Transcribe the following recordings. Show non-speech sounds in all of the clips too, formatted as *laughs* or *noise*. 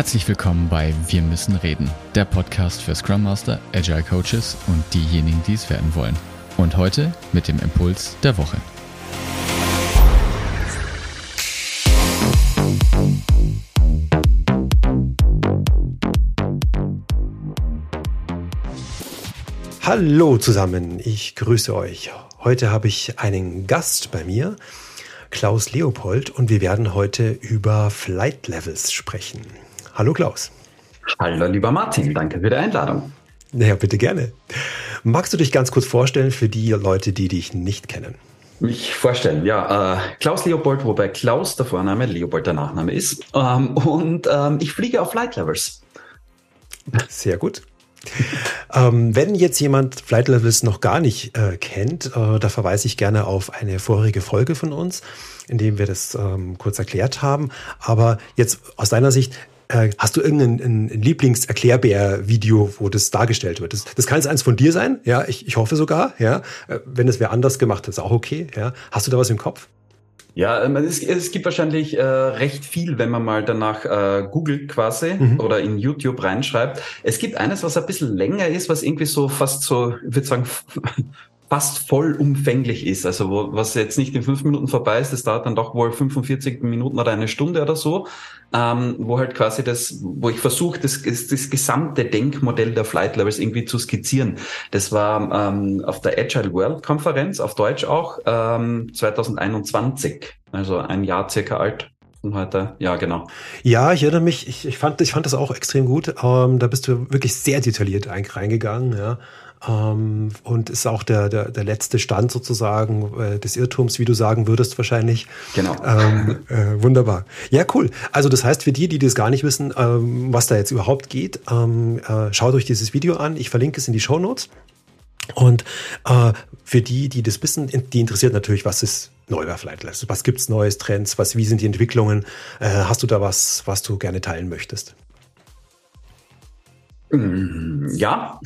Herzlich willkommen bei Wir müssen reden, der Podcast für Scrum Master, Agile Coaches und diejenigen, die es werden wollen. Und heute mit dem Impuls der Woche. Hallo zusammen, ich grüße euch. Heute habe ich einen Gast bei mir, Klaus Leopold, und wir werden heute über Flight Levels sprechen. Hallo Klaus. Hallo lieber Martin, danke für die Einladung. Naja, bitte gerne. Magst du dich ganz kurz vorstellen für die Leute, die dich nicht kennen? Mich vorstellen, ja. Äh, Klaus Leopold, wobei Klaus der Vorname, Leopold der Nachname ist. Ähm, und ähm, ich fliege auf Flight Levels. Sehr gut. ähm, wenn jetzt jemand Flight Levels noch gar nicht äh, kennt, äh, da verweise ich gerne auf eine vorherige Folge von uns, in dem wir das ähm, kurz erklärt haben. Aber jetzt aus deiner Sicht, äh, hast du irgendein Lieblingserklärbär-Video, wo das dargestellt wird? Das, das kann jetzt eins von dir sein, ja, ich, ich hoffe sogar, ja. Äh, wenn es wer anders gemacht hat, ist auch okay, ja. Hast du da was im Kopf? Ja, ähm, es, es gibt wahrscheinlich äh, recht viel, wenn man mal danach äh, googelt quasi mhm. oder in YouTube reinschreibt. Es gibt eines, was ein bisschen länger ist, was irgendwie so fast so, ich würde sagen, fast vollumfänglich ist. Also wo, was jetzt nicht in fünf Minuten vorbei ist, das dauert dann doch wohl 45 Minuten oder eine Stunde oder so, ähm, wo halt quasi das, wo ich versuche, das, das, das gesamte Denkmodell der Flight Levels irgendwie zu skizzieren. Das war ähm, auf der Agile World Konferenz, auf Deutsch auch, ähm, 2021, also ein Jahr circa alt heute. Ja, genau. Ja, ich erinnere mich, ich, ich, fand, ich fand das auch extrem gut. Ähm, da bist du wirklich sehr detailliert reingegangen, ja. Ähm, und ist auch der, der, der letzte Stand sozusagen äh, des Irrtums, wie du sagen würdest wahrscheinlich. Genau. Ähm, äh, wunderbar. Ja, cool. Also das heißt für die, die das gar nicht wissen, ähm, was da jetzt überhaupt geht, ähm, äh, schaut euch dieses Video an. Ich verlinke es in die Show Notes. Und äh, für die, die das wissen, die interessiert natürlich, was ist neu bei Flightless? Was gibt's Neues, Trends? Was, wie sind die Entwicklungen? Äh, hast du da was, was du gerne teilen möchtest? Mm, ja,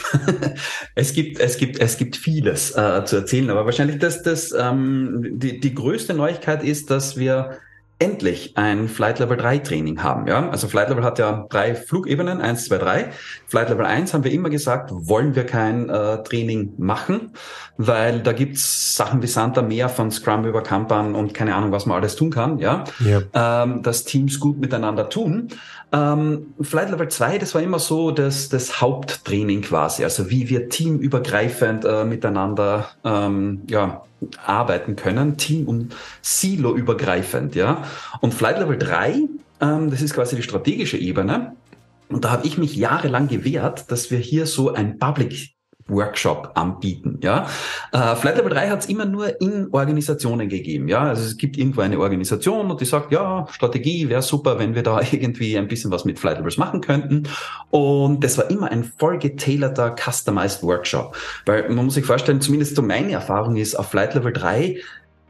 *laughs* es gibt, es gibt, es gibt vieles äh, zu erzählen, aber wahrscheinlich das, das, ähm, die, die größte Neuigkeit ist, dass wir endlich ein Flight Level 3 Training haben. Ja? Also Flight Level hat ja drei Flugebenen, eins, zwei, drei. Flight Level 1 haben wir immer gesagt, wollen wir kein äh, Training machen, weil da gibt's Sachen wie Santa Meer von Scrum über Kanban und keine Ahnung, was man alles tun kann, ja, ja. Ähm, dass Teams gut miteinander tun. Ähm, Flight Level 2, das war immer so das, das Haupttraining quasi, also wie wir teamübergreifend äh, miteinander ähm, ja, arbeiten können, Team- und Silo-übergreifend, ja. Und Flight Level 3, ähm, das ist quasi die strategische Ebene. Und da habe ich mich jahrelang gewehrt, dass wir hier so ein Public Workshop anbieten. Ja, äh, Flight Level 3 hat es immer nur in Organisationen gegeben. Ja, also es gibt irgendwo eine Organisation und die sagt, ja, Strategie wäre super, wenn wir da *laughs* irgendwie ein bisschen was mit Flight Levels machen könnten. Und das war immer ein voll getailorter, customized Workshop. Weil man muss sich vorstellen, zumindest so meine Erfahrung ist, auf Flight Level 3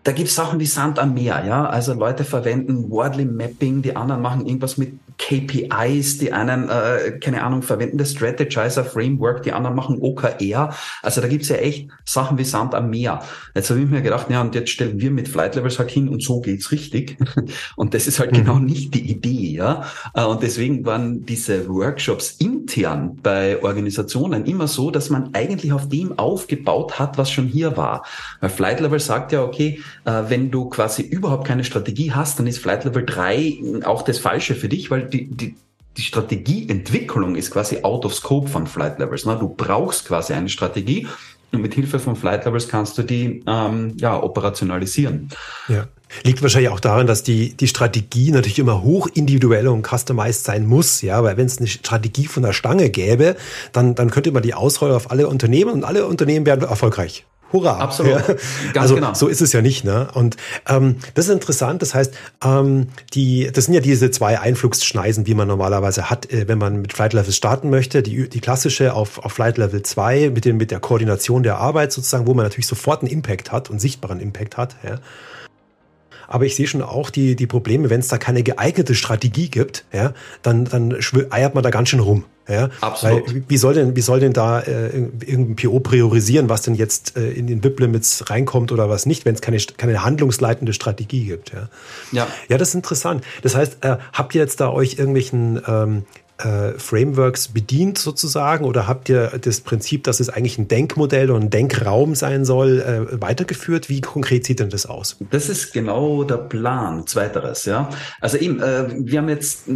da gibt's Sachen wie Sand am Meer, ja. Also Leute verwenden Wordly Mapping, die anderen machen irgendwas mit KPIs, die einen, äh, keine Ahnung, verwenden das Strategizer Framework, die anderen machen OKR. Also da gibt's ja echt Sachen wie Sand am Meer. Jetzt habe ich mir gedacht, ja, und jetzt stellen wir mit Flight Levels halt hin und so geht's richtig. *laughs* Und das ist halt mhm. genau nicht die Idee, ja. Äh, und deswegen waren diese Workshops intern bei Organisationen immer so, dass man eigentlich auf dem aufgebaut hat, was schon hier war. Weil Flight Level sagt ja, okay, wenn du quasi überhaupt keine Strategie hast, dann ist Flight Level 3 auch das Falsche für dich, weil die, die, die Strategieentwicklung ist quasi out of scope von Flight Levels. Ne? Du brauchst quasi eine Strategie und mit Hilfe von Flight Levels kannst du die ähm, ja, operationalisieren. Ja. Liegt wahrscheinlich auch daran, dass die, die Strategie natürlich immer hoch individuell und customized sein muss, ja, weil wenn es eine Strategie von der Stange gäbe, dann, dann könnte man die ausrollen auf alle Unternehmen und alle Unternehmen werden erfolgreich. Hurra. Absolut. Ja. Ganz also genau. so ist es ja nicht. Ne? Und ähm, das ist interessant. Das heißt, ähm, die, das sind ja diese zwei Einflugsschneisen, wie man normalerweise hat, äh, wenn man mit Flight Level starten möchte. Die, die klassische auf, auf Flight Level 2 mit, dem, mit der Koordination der Arbeit sozusagen, wo man natürlich sofort einen Impact hat und sichtbaren Impact hat. Ja. Aber ich sehe schon auch die, die Probleme, wenn es da keine geeignete Strategie gibt, ja, dann, dann eiert man da ganz schön rum. Ja, Absolut. Weil, wie soll denn, wie soll denn da äh, irgendein PO priorisieren, was denn jetzt äh, in den WIP-Limits reinkommt oder was nicht, wenn es keine, keine handlungsleitende Strategie gibt? Ja, ja. ja das ist interessant. Das heißt, äh, habt ihr jetzt da euch irgendwelchen ähm, äh, Frameworks bedient sozusagen oder habt ihr das Prinzip, dass es eigentlich ein Denkmodell und ein Denkraum sein soll, äh, weitergeführt? Wie konkret sieht denn das aus? Das ist genau der Plan, zweiteres, ja. Also eben, äh, wir haben jetzt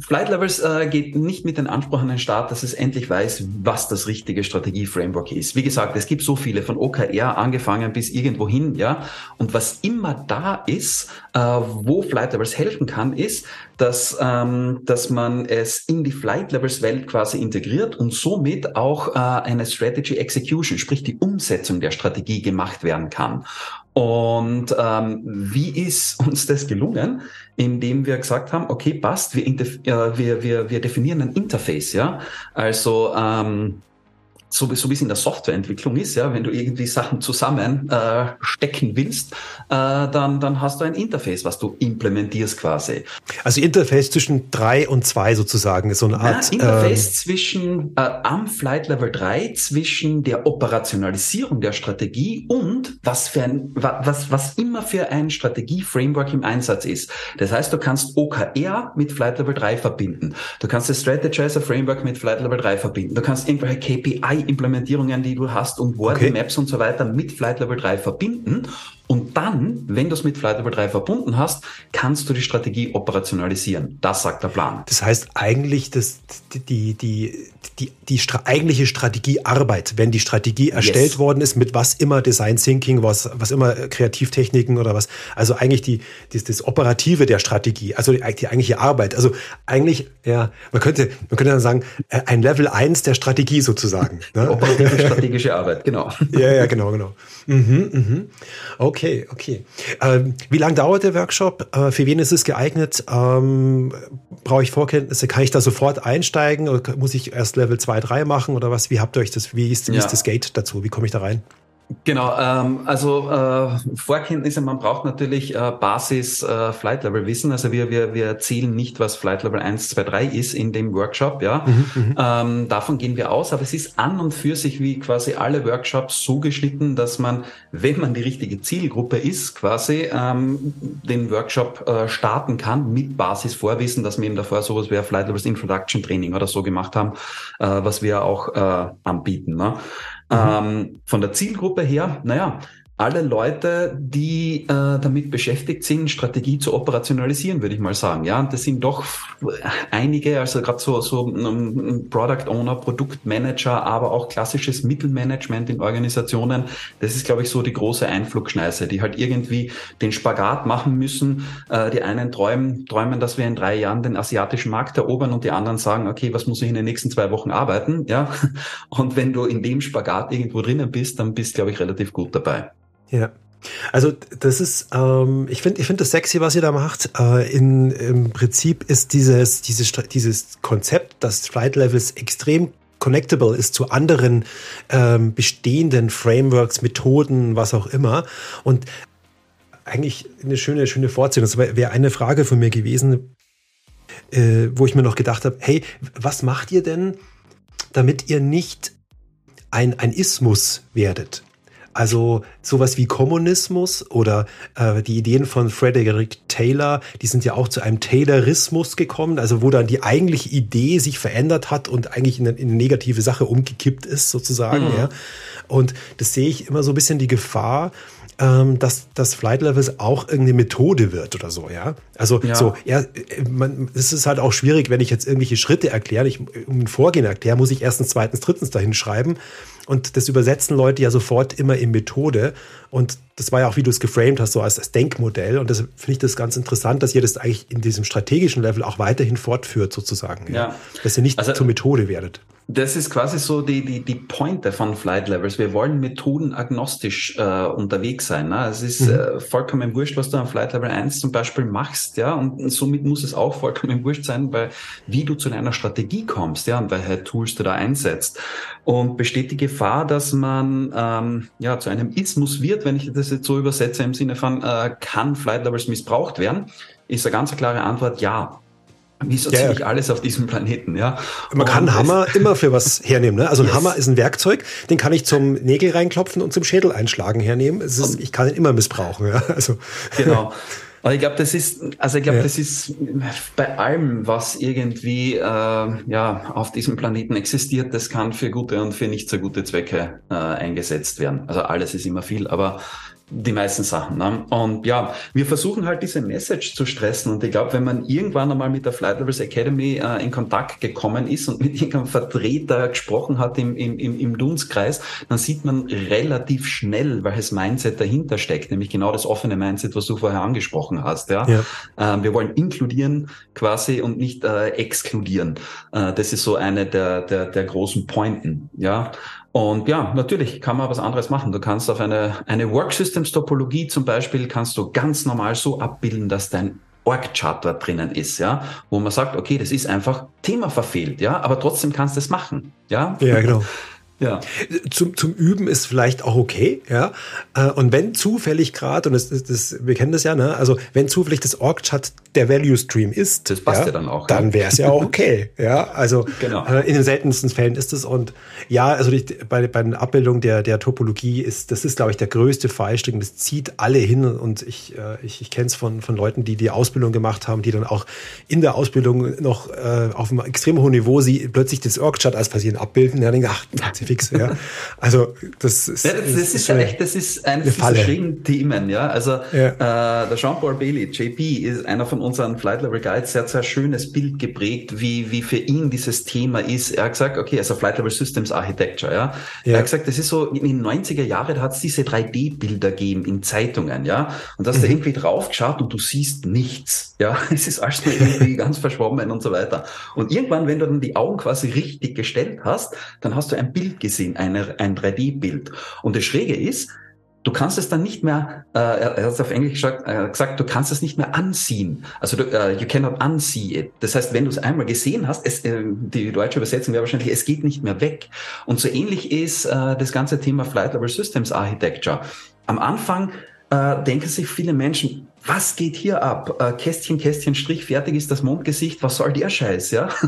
Flight Levels äh, geht nicht mit dem Anspruch an den Start, dass es endlich weiß, was das richtige Strategie-Framework ist. Wie gesagt, es gibt so viele, von OKR angefangen bis irgendwo hin, ja. Und was immer da ist, äh, wo Flight Levels helfen kann, ist, dass, ähm, dass man es in die Flight Levels Welt quasi integriert und somit auch äh, eine Strategy Execution, sprich die Umsetzung der Strategie gemacht werden kann. Und ähm, wie ist *laughs* uns das gelungen? Indem wir gesagt haben, okay, passt, wir, äh, wir, wir, wir definieren ein Interface, ja. Also ähm, so, so wie es in der Softwareentwicklung ist, ja, wenn du irgendwie Sachen zusammen äh, stecken willst, äh, dann, dann hast du ein Interface, was du implementierst quasi. Also Interface zwischen drei und zwei sozusagen, ist so eine Art. Ja, Interface ähm, zwischen äh, am Flight Level 3, zwischen der Operationalisierung der Strategie und was für ein, was, was immer für ein Strategie-Framework im Einsatz ist. Das heißt, du kannst OKR mit Flight Level 3 verbinden. Du kannst das Strategizer Framework mit Flight Level 3 verbinden. Du kannst irgendwelche KPI implementierungen die du hast und Word, okay. Maps und so weiter mit Flight Level 3 verbinden und dann, wenn du es mit Flight Level 3 verbunden hast, kannst du die Strategie operationalisieren. Das sagt der Plan. Das heißt eigentlich, dass die, die, die, die, die Stra eigentliche Strategiearbeit, wenn die Strategie erstellt yes. worden ist, mit was immer Design Thinking, was, was immer Kreativtechniken oder was, also eigentlich die, das, das Operative der Strategie, also die, die eigentliche Arbeit. Also eigentlich, ja, man könnte, man könnte dann sagen, äh, ein Level 1 der Strategie sozusagen. Ne? Operative *laughs* strategische Arbeit, genau. Ja, ja, genau, genau. Mhm, mhm. Okay. Okay. Ähm, wie lange dauert der Workshop? Äh, für wen ist es geeignet? Ähm, Brauche ich Vorkenntnisse? Kann ich da sofort einsteigen oder muss ich erst Level 2, 3 machen oder was? Wie habt ihr euch das, wie ist, wie ja. ist das Gate dazu? Wie komme ich da rein? Genau, ähm, also äh, Vorkenntnisse, man braucht natürlich äh, Basis äh, Flight Level Wissen. Also wir, wir, wir erzählen nicht, was Flight Level 1, 2, 3 ist in dem Workshop, ja. Mhm, mhm, ähm, davon gehen wir aus, aber es ist an und für sich wie quasi alle Workshops so geschnitten, dass man, wenn man die richtige Zielgruppe ist, quasi ähm, den Workshop äh, starten kann mit Basis Vorwissen, dass wir eben davor sowas wie Flight Levels Introduction Training oder so gemacht haben, äh, was wir auch äh, anbieten. Ne? Mhm. Ähm, von der Zielgruppe her, naja, alle Leute, die äh, damit beschäftigt sind, Strategie zu operationalisieren, würde ich mal sagen. Ja, und das sind doch einige, also gerade so, so um, Product Owner, Produktmanager, aber auch klassisches Mittelmanagement in Organisationen. Das ist, glaube ich, so die große Einflugschneise, die halt irgendwie den Spagat machen müssen. Äh, die einen träumen, träumen, dass wir in drei Jahren den asiatischen Markt erobern und die anderen sagen, okay, was muss ich in den nächsten zwei Wochen arbeiten? Ja, *laughs* und wenn du in dem Spagat irgendwo drinnen bist, dann bist, glaube ich, relativ gut dabei. Ja. Also das ist, ähm, ich finde, ich finde das sexy, was ihr da macht. Äh, in, Im Prinzip ist dieses, dieses, dieses Konzept, dass Flight Levels extrem connectable ist zu anderen ähm, bestehenden Frameworks, Methoden, was auch immer. Und eigentlich eine schöne, schöne Fortsetzung. Das wäre eine Frage von mir gewesen, äh, wo ich mir noch gedacht habe, hey, was macht ihr denn, damit ihr nicht ein, ein Ismus werdet? Also sowas wie Kommunismus oder äh, die Ideen von Frederick Taylor, die sind ja auch zu einem Taylorismus gekommen, also wo dann die eigentliche Idee sich verändert hat und eigentlich in eine, in eine negative Sache umgekippt ist sozusagen. Mhm. Ja. Und das sehe ich immer so ein bisschen die Gefahr, ähm, dass das Flight Levels auch irgendeine Methode wird oder so, ja. Also ja. so, ja, man, es ist halt auch schwierig, wenn ich jetzt irgendwelche Schritte erkläre, ich, um ein Vorgehen erkläre, muss ich erstens, zweitens, drittens dahin schreiben. Und das übersetzen Leute ja sofort immer in Methode. Und das war ja auch, wie du es geframed hast, so als, als Denkmodell. Und das finde ich das ganz interessant, dass ihr das eigentlich in diesem strategischen Level auch weiterhin fortführt, sozusagen. Ja. ja. Dass ihr nicht also, zur Methode werdet. Das ist quasi so die, die, die Pointe von Flight Levels. Wir wollen methodenagnostisch äh, unterwegs sein. Ne? Es ist mhm. äh, vollkommen wurscht, was du am Flight Level 1 zum Beispiel machst, ja, und somit muss es auch vollkommen wurscht sein, weil wie du zu deiner Strategie kommst, ja, und welche Tools du da einsetzt. Und besteht die Gefahr, dass man ähm, ja zu einem Ismus wird, wenn ich das jetzt so übersetze im Sinne von äh, kann Flight Levels missbraucht werden, ist eine ganz klare Antwort ja. wie so ja, ziemlich alles auf diesem Planeten, ja. Man kann einen Hammer *laughs* immer für was hernehmen. Ne? Also ein yes. Hammer ist ein Werkzeug, den kann ich zum Nägel reinklopfen und zum Schädel einschlagen hernehmen. Ist, ich kann ihn immer missbrauchen. *laughs* Ja? Also. Genau. Aber ich glaube, das ist, also ich glaube, ja. das ist bei allem, was irgendwie äh, ja auf diesem Planeten existiert, das kann für gute und für nicht so gute Zwecke äh, eingesetzt werden. Also alles ist immer viel, aber die meisten Sachen. Ne? Und ja, wir versuchen halt diese Message zu stressen. Und ich glaube, wenn man irgendwann einmal mit der Flight Levels Academy äh, in Kontakt gekommen ist und *laughs* mit irgendeinem Vertreter gesprochen hat im, im, im, im Dunstkreis, dann sieht man relativ schnell, welches Mindset dahinter steckt, nämlich genau das offene Mindset, was du vorher angesprochen hast. Ja? ja. Ähm, wir wollen inkludieren quasi und nicht äh, exkludieren. Äh, das ist so eine der, der, der großen Pointen. Ja. Und ja, natürlich kann man was anderes machen. Du kannst auf eine, eine Work Systems Topologie zum Beispiel kannst du ganz normal so abbilden, dass dein Org-Chart dort drinnen ist, ja, wo man sagt, okay, das ist einfach Thema verfehlt, ja, aber trotzdem kannst du es machen, ja. Ja, genau. *laughs* Ja. Zum, zum Üben ist vielleicht auch okay, ja. Äh, und wenn zufällig gerade, und das, das, das, wir kennen das ja, ne, also wenn zufällig das Org-Chart der Value Stream ist, das passt ja, ja dann auch. Dann wäre es ja auch okay, ja. Also genau. Äh, in den seltensten Fällen ist es und ja, also die, bei, bei der Abbildung der, der Topologie ist, das ist, glaube ich, der größte Fallstrick. Das zieht alle hin und ich, äh, ich, ich kenne es von, von Leuten, die die Ausbildung gemacht haben, die dann auch in der Ausbildung noch äh, auf einem extrem hohen Niveau sie plötzlich das Org-Chart als passieren abbilden. Ja, denken, ach, fix. Ja. Also das ist, ja, das, das, ist, ja echt, das ist eines dieser schrägen Themen. Ja, also ja. Äh, der Jean-Paul Bailey, JP, ist einer von unseren Flight Level Guides. Er hat so ein schönes Bild geprägt, wie wie für ihn dieses Thema ist. Er hat gesagt, okay, also Flight Level Systems Architecture. Ja, ja. er hat gesagt, das ist so in den 90er Jahren, da hat es diese 3D-Bilder gegeben in Zeitungen. Ja, und da hast mhm. du irgendwie drauf geschaut und du siehst nichts. Ja, *laughs* es ist alles irgendwie ganz verschwommen und so weiter. Und irgendwann, wenn du dann die Augen quasi richtig gestellt hast, dann hast du ein Bild gesehen eine, ein 3D-Bild. Und das Schräge ist, du kannst es dann nicht mehr, äh, er hat es auf Englisch gesagt, äh, gesagt, du kannst es nicht mehr ansehen. Also du, uh, you cannot unsee it. Das heißt, wenn du es einmal gesehen hast, es, äh, die deutsche Übersetzung wäre wahrscheinlich, es geht nicht mehr weg. Und so ähnlich ist äh, das ganze Thema Flight Level Systems Architecture. Am Anfang äh, denken sich viele Menschen, was geht hier ab? Äh, Kästchen, Kästchen, Strich, fertig ist das Mondgesicht, was soll der Scheiß, ja? *laughs*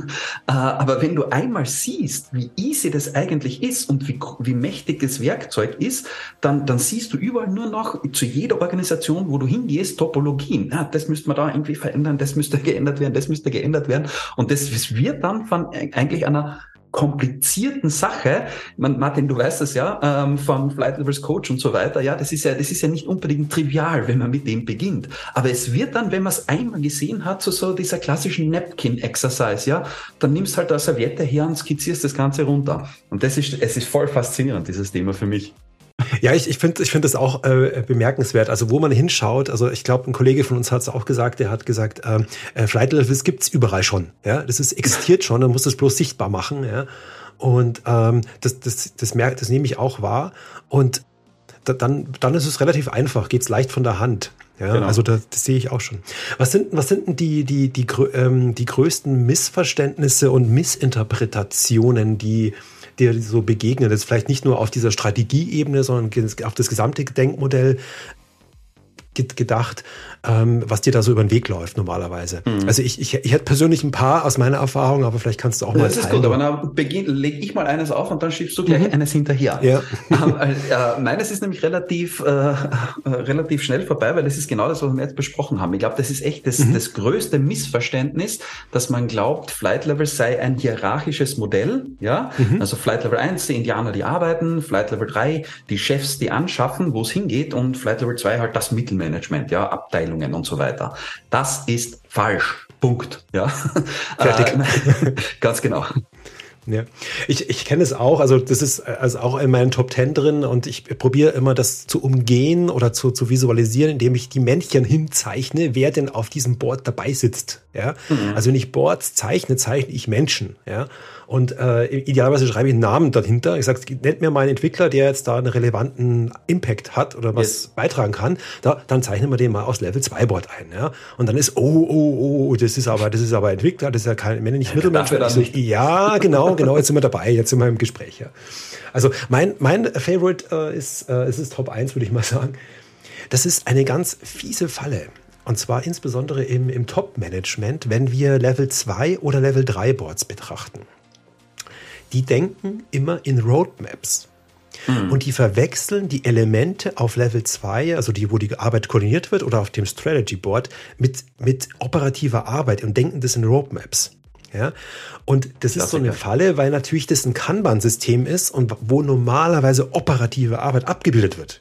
Äh, aber wenn du einmal siehst, wie easy das eigentlich ist und wie, wie mächtig das Werkzeug ist, dann, dann siehst du überall nur noch zu jeder Organisation, wo du hingehst, Topologien. Ja, das müsste man da irgendwie verändern, das müsste *laughs* geändert werden, das müsste geändert werden. Und das wird dann von eigentlich einer komplizierten Sache, man, Martin, du weißt das ja, ähm, von Flight Levels Coach und so weiter, ja, das ist ja, das ist ja nicht unbedingt trivial, wenn man mit dem beginnt. Aber es wird dann, wenn man es einmal gesehen hat, so, so dieser klassischen Napkin-Exercise, ja, dann nimmst halt eine Serviette her und skizzierst das Ganze runter. Und das ist, es ist voll faszinierend, dieses Thema für mich. Ja, ich, ich finde ich finde das auch äh, bemerkenswert. Also wo man hinschaut, also ich glaube, ein Kollege von uns hat es auch gesagt, der hat gesagt, ähm, äh, Flight Levels gibt's überall schon. Ja, das ist existiert schon, man muss das bloß sichtbar machen. Ja, und ähm, das, das, das, merkt, das nehme ich auch wahr. Und da, dann, dann ist es relativ einfach, geht's leicht von der Hand. Ja, genau. also das, das sehe ich auch schon. Was sind, was sind denn die, die, die, ähm, die größten Missverständnisse und Missinterpretationen, die dir so begegnet ist. Vielleicht nicht nur auf dieser Strategieebene, sondern auf das gesamte Denkmodell gedacht, ähm, was dir da so über den Weg läuft normalerweise. Mhm. Also ich, ich, ich hätte persönlich ein paar aus meiner Erfahrung, aber vielleicht kannst du auch mal. Das ist gut, aber dann lege ich mal eines auf und dann schiebst du gleich mhm. eines hinterher. Ja. *laughs* ähm, äh, meines ist nämlich relativ, äh, äh, relativ schnell vorbei, weil das ist genau das, was wir jetzt besprochen haben. Ich glaube, das ist echt das, mhm. das größte Missverständnis, dass man glaubt, Flight Level sei ein hierarchisches Modell. Ja, mhm. also Flight Level 1, die Indianer, die arbeiten, Flight Level 3, die Chefs, die anschaffen, wo es hingeht und Flight Level 2 halt das Mittelmanagement, ja, Abteilung Abteilungen und so weiter. Das ist falsch. Punkt. Ja. *laughs* Fertig. *laughs* Äh, ganz genau. Ja, ich, ich kenne es auch. Also das ist also auch in meinen Top Ten drin und ich probiere immer das zu umgehen oder zu, zu visualisieren, indem ich die Männchen hinzeichne, wer denn auf diesem Board dabei sitzt. Ja, mhm. also wenn ich Boards zeichne, zeichne ich Menschen. Ja, und äh, idealerweise schreibe ich einen Namen dahinter. Ich sage, nennt mir mal einen Entwickler, der jetzt da einen relevanten Impact hat oder was yes. beitragen kann. Da, dann zeichnen wir den mal aus Level 2 Board ein. Ja? Und dann ist, oh, oh, oh, das ist aber, das ist aber Entwickler, das ist ja kein, wenn nicht Mittelmensch. So, ja, genau, genau, jetzt sind wir dabei, jetzt sind wir im Gespräch. Ja. Also mein, mein Favorite äh, ist, äh, es ist Top 1, würde ich mal sagen. Das ist eine ganz fiese Falle. Und zwar insbesondere im, im Top-Management, wenn wir Level 2 oder Level 3 Boards betrachten. Die denken immer in Roadmaps. Mhm. Und die verwechseln die Elemente auf Level 2, also die, wo die Arbeit koordiniert wird, oder auf dem Strategy Board, mit, mit operativer Arbeit und denken das in Roadmaps. Ja, und das ist so eine Falle, weil natürlich das ein Kanban-System ist und wo normalerweise operative Arbeit abgebildet wird.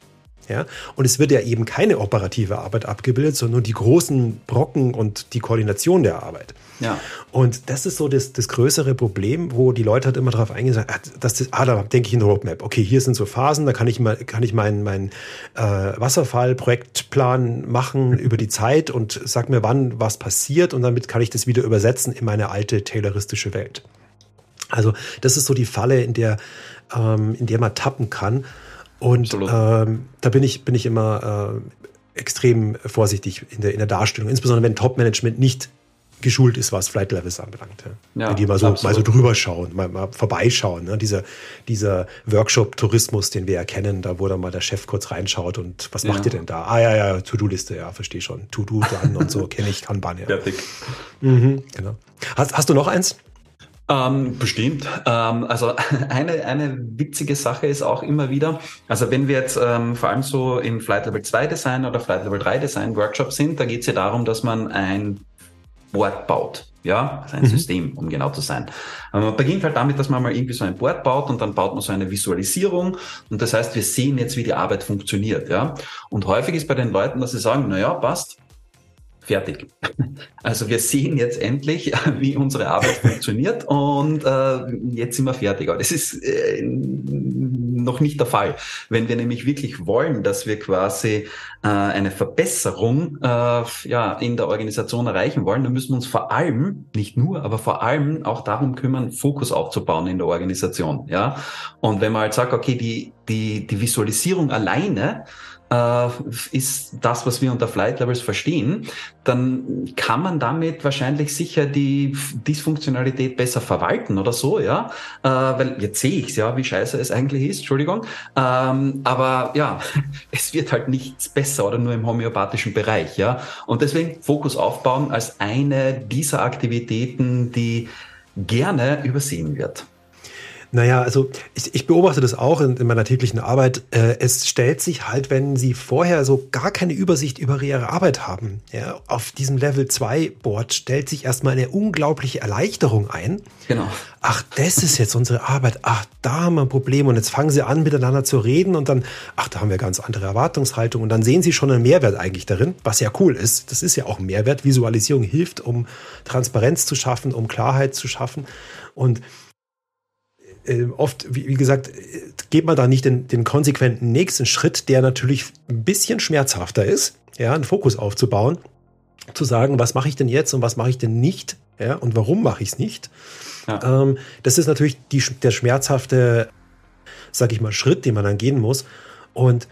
Ja? Und es wird ja eben keine operative Arbeit abgebildet, sondern nur die großen Brocken und die Koordination der Arbeit. Ja. Und das ist so das, das größere Problem, wo die Leute halt immer darauf eingehen, sagen, ah, das, das, ah, da denke ich in Roadmap. Okay, hier sind so Phasen, da kann ich mal, kann ich meinen mein, äh, Wasserfallprojektplan machen über die Zeit und sag mir, wann was passiert und damit kann ich das wieder übersetzen in meine alte tayloristische Welt. Also das ist so die Falle, in der, ähm, in der man tappen kann. Und ähm, da bin ich, bin ich immer äh, extrem vorsichtig in der, in der Darstellung, insbesondere wenn Top-Management nicht geschult ist, was Flight Levels anbelangt. Ja. Wenn die mal so, mal so drüber schauen, mal, mal vorbeischauen. Ne? Dieser, dieser Workshop-Tourismus, den wir erkennen, da wo dann mal der Chef kurz reinschaut und was ja. macht ihr denn da? Ah ja, ja, To-Do-Liste, ja, verstehe schon. To-Do dann und so, *laughs* kenne ich, Kanban, ja. Fertig. Mhm, genau. Hast, hast du noch eins? Ähm, bestimmt. Ähm, also *laughs* eine, eine witzige Sache ist auch immer wieder, also wenn wir jetzt ähm, vor allem so im Flight Level 2 Design oder Flight Level 3 Design Workshop sind, da geht es ja darum, dass man ein Board baut. Ja, also ein mhm. System, um genau zu sein. Aber man beginnt halt damit, dass man mal irgendwie so ein Board baut und dann baut man so eine Visualisierung. Und das heißt, wir sehen jetzt, wie die Arbeit funktioniert. Ja, und häufig ist bei den Leuten, dass sie sagen, na ja, passt fertig. *laughs* Also wir sehen jetzt endlich, *laughs* wie unsere Arbeit funktioniert und äh, jetzt sind wir fertig. Aber das ist äh, noch nicht der Fall. Wenn wir nämlich wirklich wollen, dass wir quasi äh, eine Verbesserung äh, ja, in der Organisation erreichen wollen, dann müssen wir uns vor allem, nicht nur, aber vor allem auch darum kümmern, Fokus aufzubauen in der Organisation. Ja? Und wenn man halt sagt, okay, die, die, die Visualisierung alleine äh, ist das, was wir unter Flight Levels verstehen, dann kann man damit wahrscheinlich sicher die Dysfunktionalität besser verwalten oder so, ja. Äh, weil jetzt sehe ich es ja, wie scheiße es eigentlich ist, Entschuldigung. Ähm, aber ja, *laughs* es wird halt nichts besser oder nur im homöopathischen Bereich, ja. Und deswegen Fokus aufbauen als eine dieser Aktivitäten, die gerne übersehen wird. Naja, also ich, ich beobachte das auch in, in meiner täglichen Arbeit. Äh, es stellt sich halt, wenn Sie vorher so gar keine Übersicht über Ihre Arbeit haben, ja, auf diesem Level 2 Board stellt sich erstmal eine unglaubliche Erleichterung ein. Genau. Ach, das ist jetzt unsere Arbeit. Ach, da haben wir ein Problem. Und jetzt fangen Sie an, miteinander zu reden und dann, ach, da haben wir ganz andere Erwartungshaltung. Und dann sehen Sie schon einen Mehrwert eigentlich darin, was ja cool ist. Das ist ja auch ein Mehrwert. Visualisierung hilft, um Transparenz zu schaffen, um Klarheit zu schaffen. Und äh, oft, wie, wie, gesagt, geht man da nicht den, den konsequenten nächsten Schritt, der natürlich ein bisschen schmerzhafter ist, ja, einen Fokus aufzubauen, zu sagen, was mache ich denn jetzt und was mache ich denn nicht, ja, und warum mache ich es nicht. Ja. Ähm, das ist natürlich die, der schmerzhafte, sag ich mal, Schritt, den man dann gehen muss. Und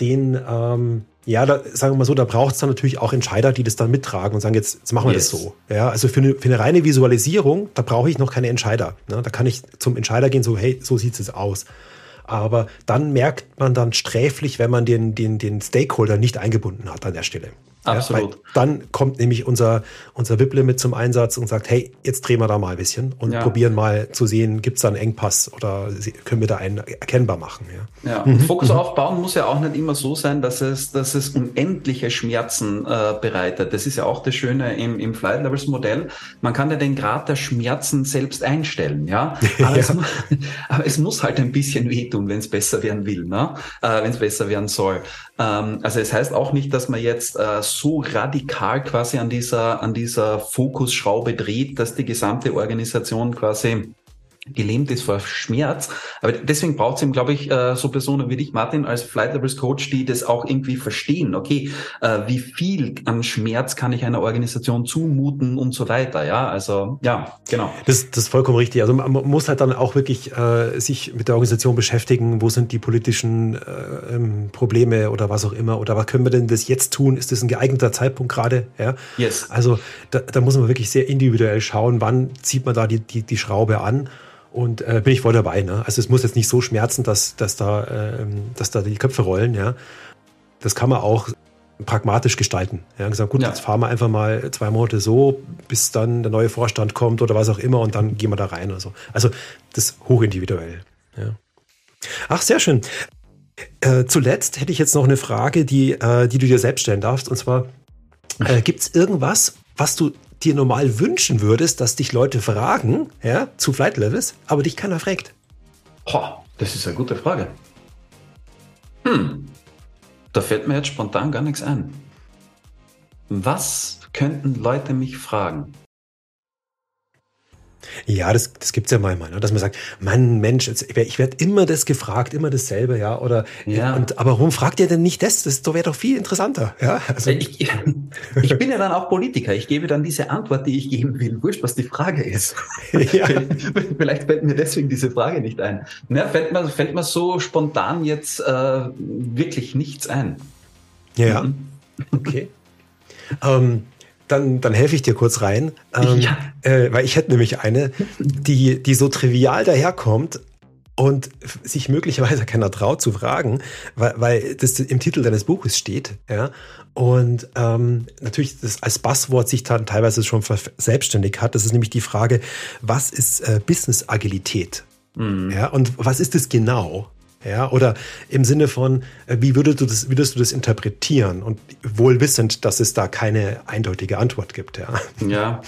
den, ähm, ja, da, sagen wir mal so, da braucht es dann natürlich auch Entscheider, die das dann mittragen und sagen, jetzt, jetzt machen wir yes. das so. Ja, also für eine, für eine reine Visualisierung, da brauche ich noch keine Entscheider. Ne? Da kann ich zum Entscheider gehen, so, hey, so sieht es aus. Aber dann merkt man dann sträflich, wenn man den, den, den Stakeholder nicht eingebunden hat an der Stelle. Absolut. Ja, dann kommt nämlich unser, unser VIP-Limit zum Einsatz und sagt, hey, jetzt drehen wir da mal ein bisschen und ja. probieren mal zu sehen, gibt es da einen Engpass oder können wir da einen erkennbar machen. Ja, ja. Mhm. Fokus mhm. aufbauen muss ja auch nicht immer so sein, dass es, dass es unendliche Schmerzen äh, bereitet. Das ist ja auch das Schöne im, im Flight Levels Modell. Man kann ja den Grad der Schmerzen selbst einstellen, ja. *laughs* Aber, es, muss, *laughs* aber es muss halt ein bisschen wehtun, wenn es besser werden will, ne? Äh, wenn es besser werden soll. Ähm, also es heißt auch nicht, dass man jetzt äh, so radikal quasi an dieser, an dieser Fokusschraube dreht, dass die gesamte Organisation quasi gelähmt ist vor Schmerz. Aber deswegen braucht es eben, glaube ich, äh, so Personen wie dich, Martin, als Flight Levels Coach, die das auch irgendwie verstehen. Okay, äh, wie viel an Schmerz kann ich einer Organisation zumuten und so weiter. Ja, also ja, genau. Das, das ist vollkommen richtig. Also man muss halt dann auch wirklich äh, sich mit der Organisation beschäftigen. Wo sind die politischen äh, ähm, Probleme oder was auch immer? Oder was können wir denn das jetzt tun? Ist das ein geeigneter Zeitpunkt gerade? Ja. Yes. Also da, da muss man wirklich sehr individuell schauen, wann zieht man da die, die, die Schraube an. Und äh, bin ich voll dabei. Ne? Also es muss jetzt nicht so schmerzen, dass, dass, da, äh, dass da die Köpfe rollen. Ja, Das kann man auch pragmatisch gestalten. Ja, gesagt, gut, ja. jetzt fahren wir einfach mal zwei Monate so, bis dann der neue Vorstand kommt oder was auch immer und dann gehen wir da rein oder so. Also das ist hochindividuell. Ja. Ach, sehr schön. Äh, zuletzt hätte ich jetzt noch eine Frage, die, äh, die du dir selbst stellen darfst. Und zwar, äh, gibt es irgendwas, was du dir normal wünschen würdest, dass dich Leute fragen, ja, zu Flight Levels, aber dich keiner fragt? Oh, das ist eine gute Frage. Hm, da fällt mir jetzt spontan gar nichts ein. Was könnten Leute mich fragen? Ja, das, das gibt es ja manchmal, ne? dass man sagt, Mann, Mensch, ich werde immer das gefragt, immer dasselbe, ja. Oder ja. Und, aber warum fragt ihr denn nicht das? Das wäre doch viel interessanter. Ja? Also, ich, *laughs* ich bin ja dann auch Politiker. Ich gebe dann diese Antwort, die ich geben will. Wurscht, was die Frage ist. *laughs* Ja. *laughs* Vielleicht fällt mir deswegen diese Frage nicht ein. Ja, fällt, mir, fällt mir so spontan jetzt äh, wirklich nichts ein. Ja. Mhm. Okay. ähm, dann, dann helfe ich dir kurz rein. Ähm, ja. äh, weil ich hätte nämlich eine, die, die so trivial daherkommt und sich möglicherweise keiner traut zu fragen, weil, weil das im Titel deines Buches steht. Ja? Und ähm, natürlich das als Buzzword sich dann teilweise schon selbstständig hat. Das ist nämlich die Frage, was ist äh, Business-Agilität? Mhm. Ja, und was ist das genau? Ja, oder im Sinne von, äh, wie würdest du das, würdest du das interpretieren? Und wohl wissend, dass es da keine eindeutige Antwort gibt, ja. Ja.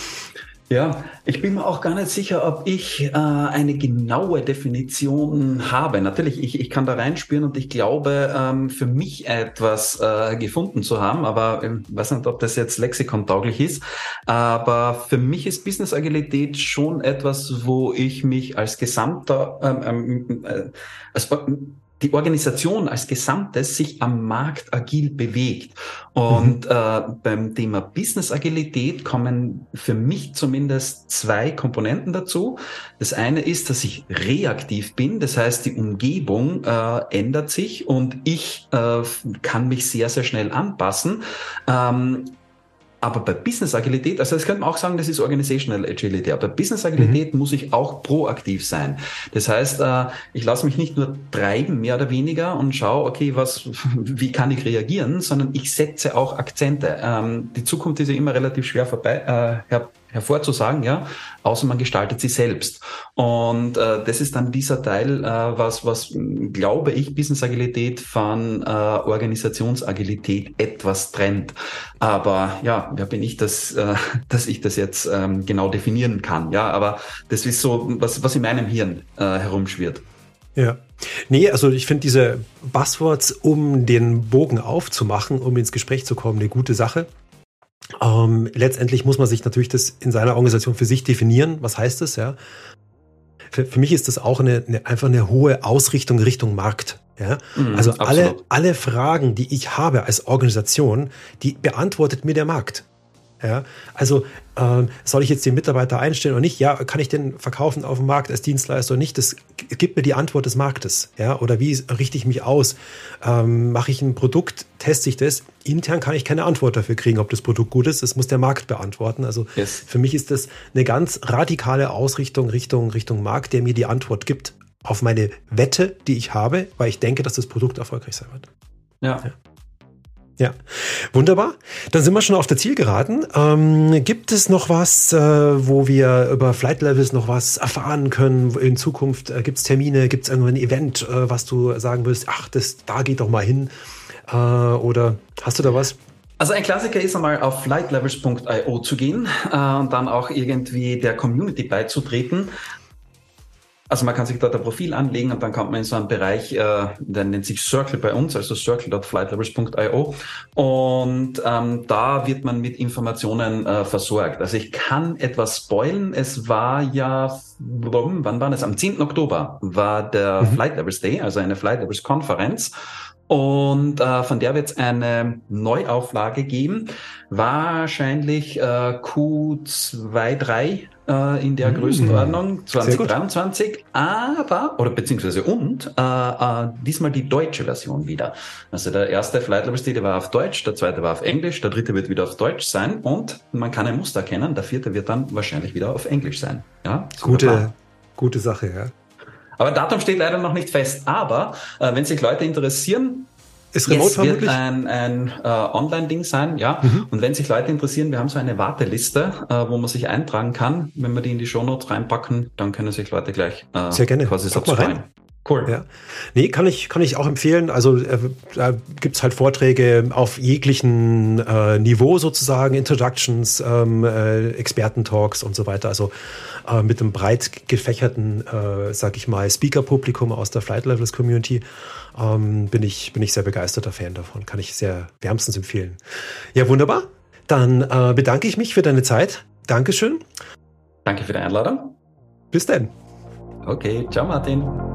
Ja, ich bin mir auch gar nicht sicher, ob ich äh, eine genaue Definition habe. Natürlich, ich, ich kann da reinspüren und ich glaube, ähm, für mich etwas äh, gefunden zu haben, aber ich ähm, weiß nicht, ob das jetzt lexikontauglich ist. Aber für mich ist Business Agilität schon etwas, wo ich mich als gesamter, ähm, ähm äh, als die Organisation als Gesamtes sich am Markt agil bewegt. Und mhm. äh, beim Thema Business Agilität kommen für mich zumindest zwei Komponenten dazu. Das eine ist, dass ich reaktiv bin, das heißt, die Umgebung äh, ändert sich und ich äh, kann mich sehr, sehr schnell anpassen. Ähm, aber bei Business Agilität, also das könnte man auch sagen, das ist Organizational Agility, aber bei Business Agilität mhm. muss ich auch proaktiv sein. Das heißt, äh, ich lasse mich nicht nur treiben, mehr oder weniger, und schaue, okay, was, *laughs* wie kann ich reagieren, sondern ich setze auch Akzente. Ähm, die Zukunft ist ja immer relativ schwer vorbei, äh, hervorzusagen, ja, außer man gestaltet sie selbst. Und äh, das ist dann dieser Teil, äh, was, was glaube ich, Business Agilität von äh, Organisationsagilität etwas trennt. Aber ja, wer bin ich, dass, äh, *laughs* dass ich das jetzt ähm, genau definieren kann? Ja, aber das ist so, was, was in meinem Hirn äh, herumschwirrt. Ja. Nee, also ich finde diese Buzzwords, um den Bogen aufzumachen, um ins Gespräch zu kommen, eine gute Sache. Ähm, letztendlich muss man sich natürlich das in seiner Organisation für sich definieren. Was heißt das, ja? Für, für mich ist das auch eine, eine, einfach eine hohe Ausrichtung Richtung Markt. Ja? Mhm, also alle, alle Fragen, die ich habe als Organisation, die beantwortet mir der Markt. Ja, also ähm, soll ich jetzt den Mitarbeiter einstellen oder nicht? Ja, kann ich den verkaufen auf dem Markt als Dienstleister oder nicht? Das gibt mir die Antwort des Marktes. Ja, oder wie richte ich mich aus? Ähm, Mache ich ein Produkt, teste ich das? Intern kann ich keine Antwort dafür kriegen, ob das Produkt gut ist. Das muss der Markt beantworten. Also yes. für mich ist das eine ganz radikale Ausrichtung Richtung Richtung Markt, der mir die Antwort gibt auf meine Wette, die ich habe, weil ich denke, dass das Produkt erfolgreich sein wird. ja. ja. Ja, wunderbar. Dann sind wir schon auf der Zielgeraden. Ähm, gibt es noch was, äh, wo wir über Flight Levels noch was erfahren können in Zukunft? Äh, gibt es Termine? Gibt es irgendein Event, äh, was du sagen willst? Ach, das, da geht doch mal hin. Äh, oder hast du da was? Also ein Klassiker ist einmal auf flightlevels.io zu gehen äh, und dann auch irgendwie der Community beizutreten. Also man kann sich dort ein Profil anlegen und dann kommt man in so einen Bereich, äh, der nennt sich Circle bei uns, also circle.flightlevels.io und ähm, da wird man mit Informationen äh, versorgt. Also ich kann etwas spoilen. Es war ja, wann war das? Am 10. Oktober war der mhm. Flight Levels Day, also eine Flight Levels Konferenz. Und äh, von der wird es eine Neuauflage geben. Wahrscheinlich äh, Q2, 3 äh, in der mmh, Größenordnung 2023, aber, oder beziehungsweise und, äh, äh, diesmal die deutsche Version wieder. Also der erste Flight Level Day war auf Deutsch, der zweite war auf Englisch, der dritte wird wieder auf Deutsch sein und man kann ein Muster erkennen, der vierte wird dann wahrscheinlich wieder auf Englisch sein. Ja, gute, gute Sache, ja. Aber Datum steht leider noch nicht fest. Aber äh, wenn sich Leute interessieren, Ist remote yes, vermutlich? wird ein, ein äh, Online-Ding sein, ja. Mhm. Und wenn sich Leute interessieren, wir haben so eine Warteliste, äh, wo man sich eintragen kann. Wenn wir die in die Shownotes reinpacken, dann können sich Leute gleich äh, Sehr gerne. quasi subscriben. Cool. Ja. Nee, kann ich, kann ich auch empfehlen. Also äh, da gibt's halt Vorträge auf jeglichen äh, Niveau sozusagen, Introductions, ähm, äh, Experten-Talks und so weiter. Also äh, mit einem breit gefächerten, äh, sag ich mal, Speaker-Publikum aus der Flight Levels Community ähm, bin, ich, bin ich sehr begeisterter Fan davon. Kann ich sehr wärmstens empfehlen. Ja, wunderbar. Dann äh, bedanke ich mich für deine Zeit. Dankeschön. Danke für die Einladung. Bis dann. Okay, ciao Martin.